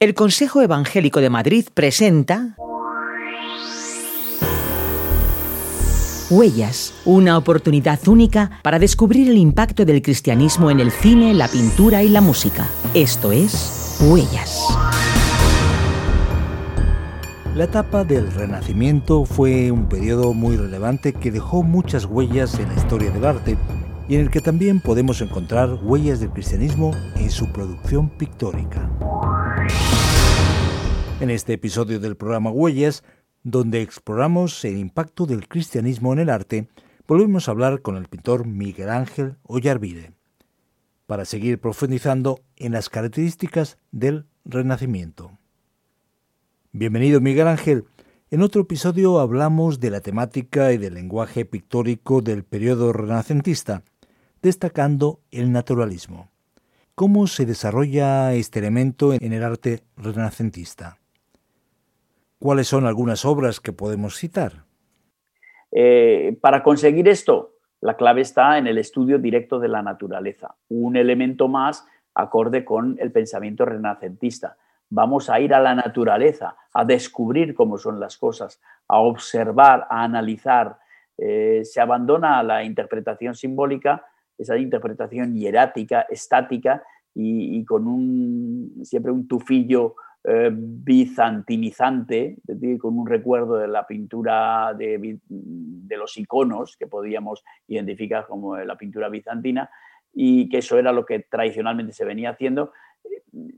El Consejo Evangélico de Madrid presenta Huellas, una oportunidad única para descubrir el impacto del cristianismo en el cine, la pintura y la música. Esto es Huellas. La etapa del Renacimiento fue un periodo muy relevante que dejó muchas huellas en la historia del arte y en el que también podemos encontrar huellas del cristianismo en su producción pictórica. En este episodio del programa Huellas, donde exploramos el impacto del cristianismo en el arte, volvemos a hablar con el pintor Miguel Ángel Ollarvide, para seguir profundizando en las características del Renacimiento. Bienvenido Miguel Ángel. En otro episodio hablamos de la temática y del lenguaje pictórico del periodo renacentista, destacando el naturalismo. ¿Cómo se desarrolla este elemento en el arte renacentista? ¿Cuáles son algunas obras que podemos citar? Eh, para conseguir esto, la clave está en el estudio directo de la naturaleza, un elemento más acorde con el pensamiento renacentista. Vamos a ir a la naturaleza, a descubrir cómo son las cosas, a observar, a analizar. Eh, se abandona la interpretación simbólica, esa interpretación hierática, estática y, y con un, siempre un tufillo eh, bizantinizante, con un recuerdo de la pintura de, los iconos que podíamos identificar como la pintura bizantina y que eso era lo que tradicionalmente se venía haciendo,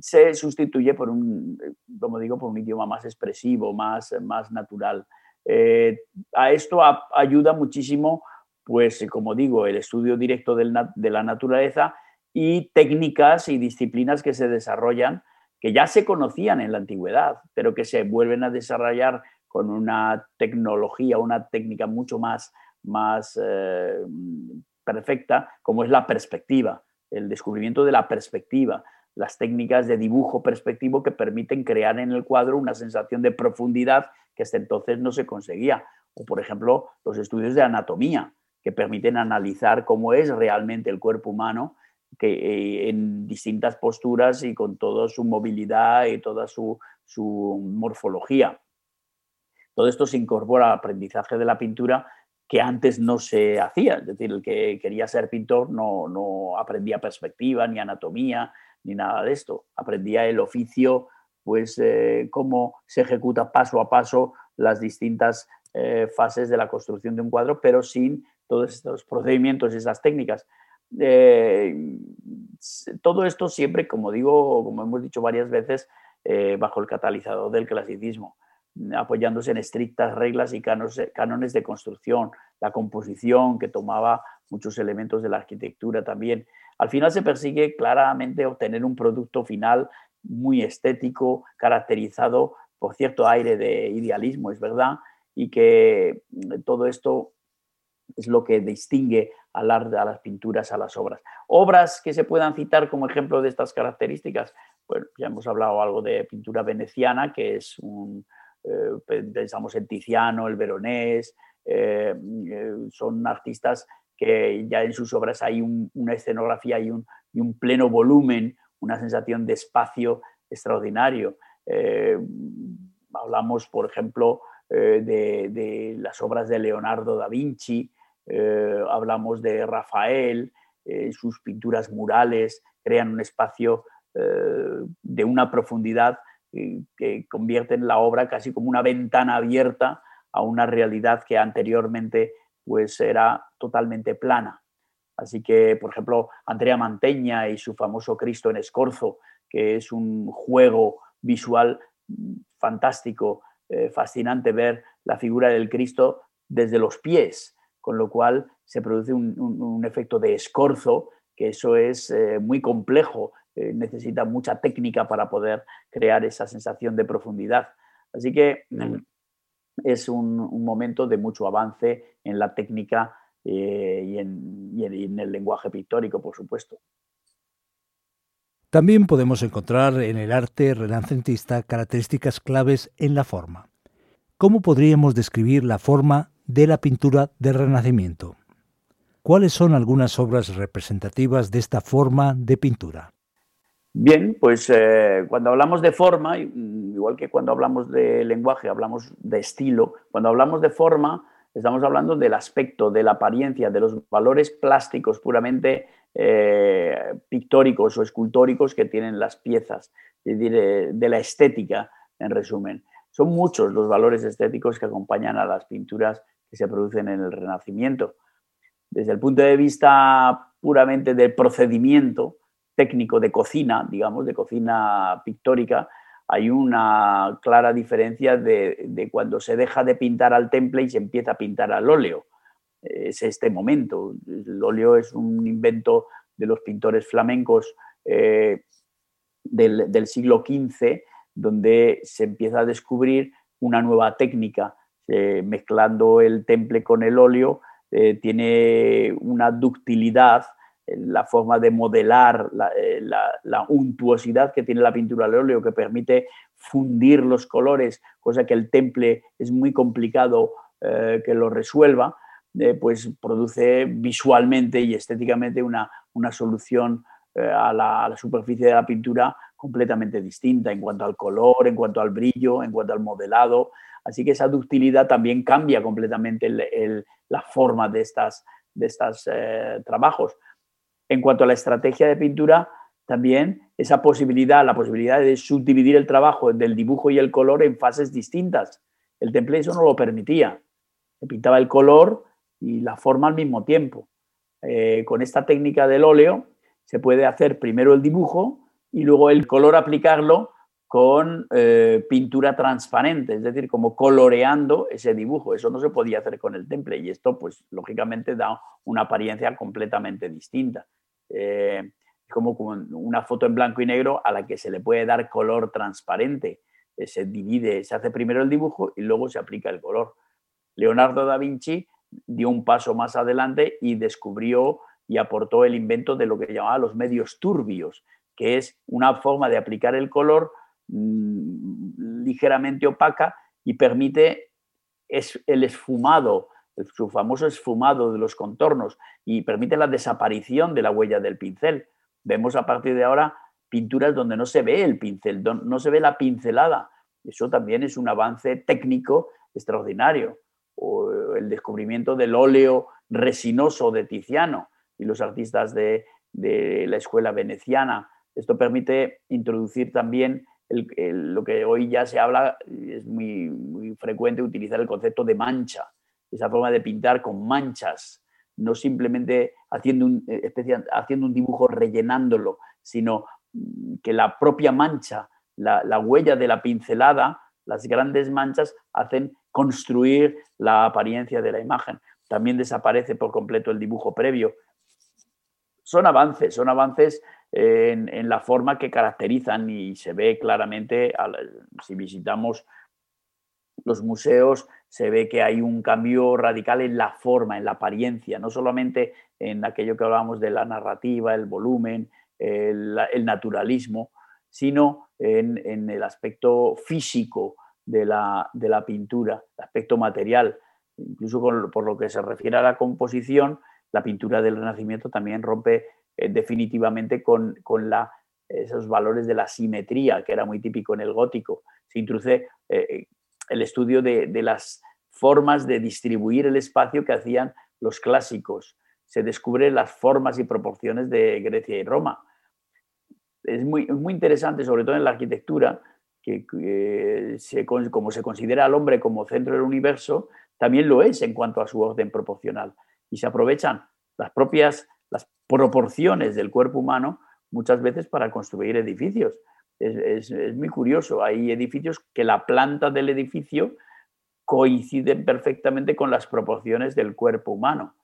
se sustituye por un, como digo, por un idioma más expresivo, más, más natural. Eh, a esto ayuda muchísimo, pues, como digo, el estudio directo de la naturaleza y técnicas y disciplinas que se desarrollan que ya se conocían en la antigüedad, pero que se vuelven a desarrollar con una tecnología, una técnica mucho más, más eh, perfecta, como es la perspectiva, el descubrimiento de la perspectiva, las técnicas de dibujo perspectivo que permiten crear en el cuadro una sensación de profundidad que hasta entonces no se conseguía. O, por ejemplo, los estudios de anatomía, que permiten analizar cómo es realmente el cuerpo humano que, eh, en distintas posturas y con toda su movilidad y toda su, morfología. Todo esto se incorpora al aprendizaje de la pintura que antes no se hacía. Es decir, el que quería ser pintor no, no aprendía perspectiva, ni anatomía, ni nada de esto. Aprendía el oficio, pues eh, cómo se ejecuta paso a paso las distintas eh, fases de la construcción de un cuadro, pero sin todos estos procedimientos y esas técnicas. Eh, todo esto siempre, como digo, como hemos dicho varias veces, eh, bajo el catalizador del clasicismo, apoyándose en estrictas reglas y cánones de construcción, la composición que tomaba muchos elementos de la arquitectura también. Al final se persigue claramente obtener un producto final muy estético, caracterizado por cierto aire de idealismo, es verdad, y que todo esto es lo que distingue a, las pinturas, a las obras. Obras que se puedan citar como ejemplo de estas características, bueno, ya hemos hablado algo de pintura veneciana, que es un, eh, pensamos en Tiziano, el Veronés, eh, eh, son artistas que ya en sus obras hay una escenografía y un, pleno volumen, una sensación de espacio extraordinario. hablamos, por ejemplo, de, las obras de Leonardo da Vinci, eh, hablamos de Rafael, eh, sus pinturas murales crean un espacio eh, de una profundidad que convierten la obra casi como una ventana abierta a una realidad que anteriormente pues era totalmente plana. Así que, por ejemplo, Andrea Manteña y su famoso Cristo en Escorzo, que es un juego visual fantástico, fascinante ver la figura del Cristo desde los pies, con lo cual se produce un, efecto de escorzo, que eso es eh, muy complejo, eh, necesita mucha técnica para poder crear esa sensación de profundidad. Así que mm, es un, momento de mucho avance en la técnica eh, y, en, el lenguaje pictórico, por supuesto. También podemos encontrar en el arte renacentista características claves en la forma. ¿Cómo podríamos describir la forma de la pintura del Renacimiento. ¿Cuáles son algunas obras representativas de esta forma de pintura? Bien, pues eh, cuando hablamos de forma, mm, igual que cuando hablamos de lenguaje, hablamos de estilo, cuando hablamos de forma, estamos hablando del aspecto, de la apariencia, de los valores plásticos puramente eh, pictóricos o escultóricos que tienen las piezas, es decir, de la estética, en resumen. Son muchos los valores estéticos que acompañan a las pinturas que se producen en el Renacimiento. Desde el punto de vista puramente del procedimiento técnico de cocina, digamos, de cocina pictórica, hay una clara diferencia de, cuando se deja de pintar al temple y se empieza a pintar al óleo. Es este momento. El óleo es un invento de los pintores flamencos eh, del, del, siglo XV donde se empieza a descubrir una nueva técnica, eh, mezclando el temple con el óleo, eh, tiene una ductilidad, eh, la forma de modelar, la, untuosidad que tiene la pintura al óleo, que permite fundir los colores, cosa que el temple es muy complicado que lo resuelva, pues produce visualmente y estéticamente una, una solución a la, superficie de la pintura completamente distinta en cuanto al color, en cuanto al brillo, en cuanto al modelado. Así que esa ductilidad también cambia completamente la forma de estos estas, eh, trabajos. En cuanto a la estrategia de pintura, también esa posibilidad, la posibilidad de subdividir el trabajo del dibujo y el color en fases distintas. El temple eso no lo permitía. Se pintaba el color y la forma al mismo tiempo. Eh, con esta técnica del óleo se puede hacer primero el dibujo y luego el color aplicarlo con eh, pintura transparente, es decir, como coloreando ese dibujo. Eso no se podía hacer con el temple y esto, pues, lógicamente da una apariencia completamente distinta. Eh, es como una foto en blanco y negro a la que se le puede dar color transparente. Eh, se divide, se hace primero el dibujo y luego se aplica el color. Leonardo da Vinci dio un paso más adelante y descubrió y aportó el invento de lo que llamaba los medios turbios, que es una forma de aplicar el color mm, ligeramente opaca y permite el esfumado, su famoso esfumado de los contornos y permite la desaparición de la huella del pincel. Vemos a partir de ahora pinturas donde no se ve el pincel, no se ve la pincelada. Eso también es un avance técnico extraordinario. O el descubrimiento del óleo resinoso de Tiziano y los artistas de la escuela veneciana esto permite introducir también lo que hoy ya se habla, es muy, frecuente utilizar el concepto de mancha, esa forma de pintar con manchas, no simplemente haciendo un, eh, haciendo un dibujo rellenándolo, sino mm, que la propia mancha, la, huella de la pincelada, las grandes manchas hacen construir la apariencia de la imagen. También desaparece por completo el dibujo previo. Son avances, son avances en, la forma que caracterizan y se ve claramente, si visitamos los museos, se ve que hay un cambio radical en la forma, en la apariencia, no solamente en aquello que hablábamos de la narrativa, el volumen, el, naturalismo, sino en, el aspecto físico de la, pintura, el aspecto material. Incluso por lo que se refiere a la composición, la pintura del Renacimiento también rompe eh, definitivamente con, la, esos valores de la simetría, que era muy típico en el gótico. Se introduce eh, el estudio de, las formas de distribuir el espacio que hacían los clásicos. Se descubren las formas y proporciones de Grecia y Roma. Es muy, muy interesante, sobre todo en la arquitectura, que, como se considera al hombre como centro del universo, también lo es en cuanto a su orden proporcional. Y se aprovechan las propias las proporciones del cuerpo humano muchas veces para construir edificios. Es, muy curioso. Hay edificios que la planta del edificio coinciden perfectamente con las proporciones del cuerpo humano.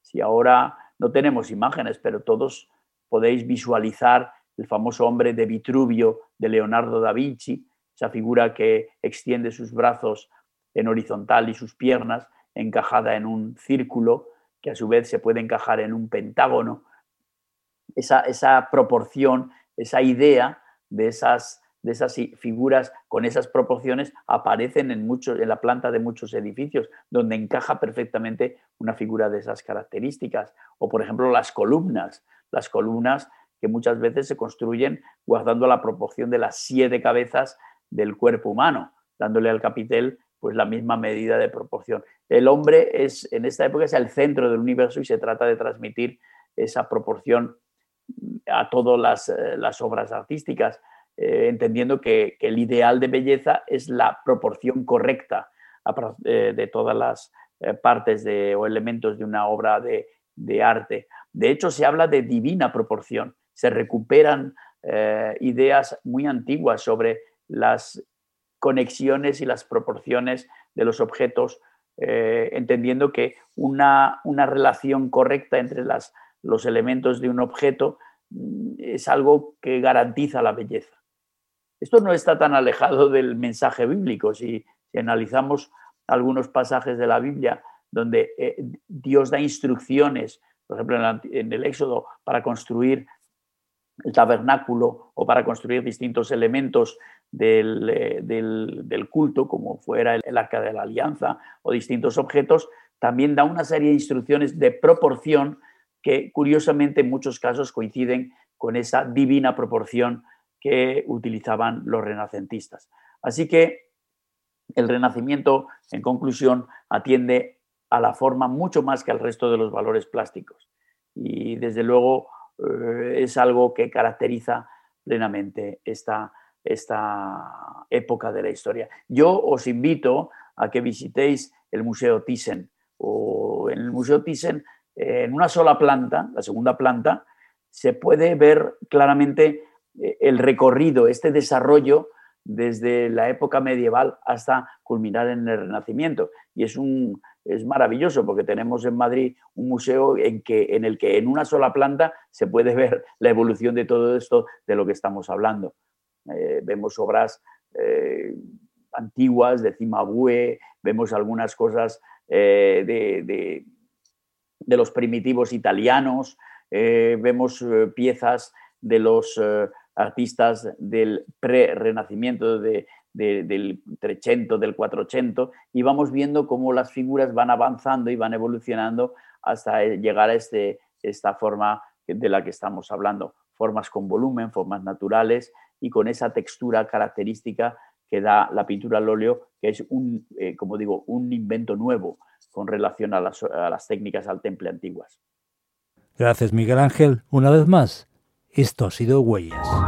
Si ahora no tenemos imágenes, pero todos podéis visualizar el famoso hombre de Vitruvio de Leonardo da Vinci, esa figura que extiende sus brazos en horizontal y sus piernas encajada en un círculo que a su vez se puede encajar en un pentágono, esa, esa proporción, esa idea de esas, de esas figuras con esas proporciones aparecen en, muchos, en la planta de muchos edificios, donde encaja perfectamente una figura de esas características. O, por ejemplo, las columnas. Las columnas que muchas veces se construyen guardando la proporción de las siete cabezas del cuerpo humano, dándole al capitel pues la misma medida de proporción. El hombre es en esta época es el centro del universo y se trata de transmitir esa proporción a todas las, obras artísticas, eh, entendiendo que, el ideal de belleza es la proporción correcta eh, de todas las eh, partes de, o elementos de una obra de, arte. De hecho, se habla de divina proporción, se recuperan ideas muy antiguas sobre las conexiones y las proporciones de los objetos, entendiendo que una, una relación correcta entre las los elementos de un objeto mm, es algo que garantiza la belleza. Esto no está tan alejado del mensaje bíblico. Si, analizamos algunos pasajes de la Biblia donde eh, Dios da instrucciones, por ejemplo en, el Éxodo, para construir el tabernáculo o para construir distintos elementos del, eh, culto, como fuera el, arca de la alianza o distintos objetos, también da una serie de instrucciones de proporción que curiosamente en muchos casos coinciden con esa divina proporción que utilizaban los renacentistas. Así que el renacimiento, en conclusión, atiende a la forma mucho más que al resto de los valores plásticos. Y desde luego eh, es algo que caracteriza plenamente esta, esta época de la historia. Yo os invito a que visitéis el Museo Thyssen. O en el Museo Thyssen en una sola planta, la segunda planta, se puede ver claramente eh, el recorrido, este desarrollo desde la época medieval hasta culminar en el Renacimiento. Y es, un, es maravilloso porque tenemos en Madrid un museo en, que, en el que en una sola planta se puede ver la evolución de todo esto de lo que estamos hablando. Eh, vemos obras eh, antiguas de Cimabue, vemos algunas cosas de de los primitivos italianos, eh, vemos eh, piezas de los eh, artistas del pre-renacimiento, del 300, del 400, y vamos viendo cómo las figuras van avanzando y van evolucionando hasta llegar a este, esta forma de la que estamos hablando, formas con volumen, formas naturales y con esa textura característica que da la pintura al óleo, que es un, como digo, un invento nuevo con relación a las, a las técnicas al temple antiguas. Gracias Miguel Ángel. Una vez más, esto ha sido Huellas.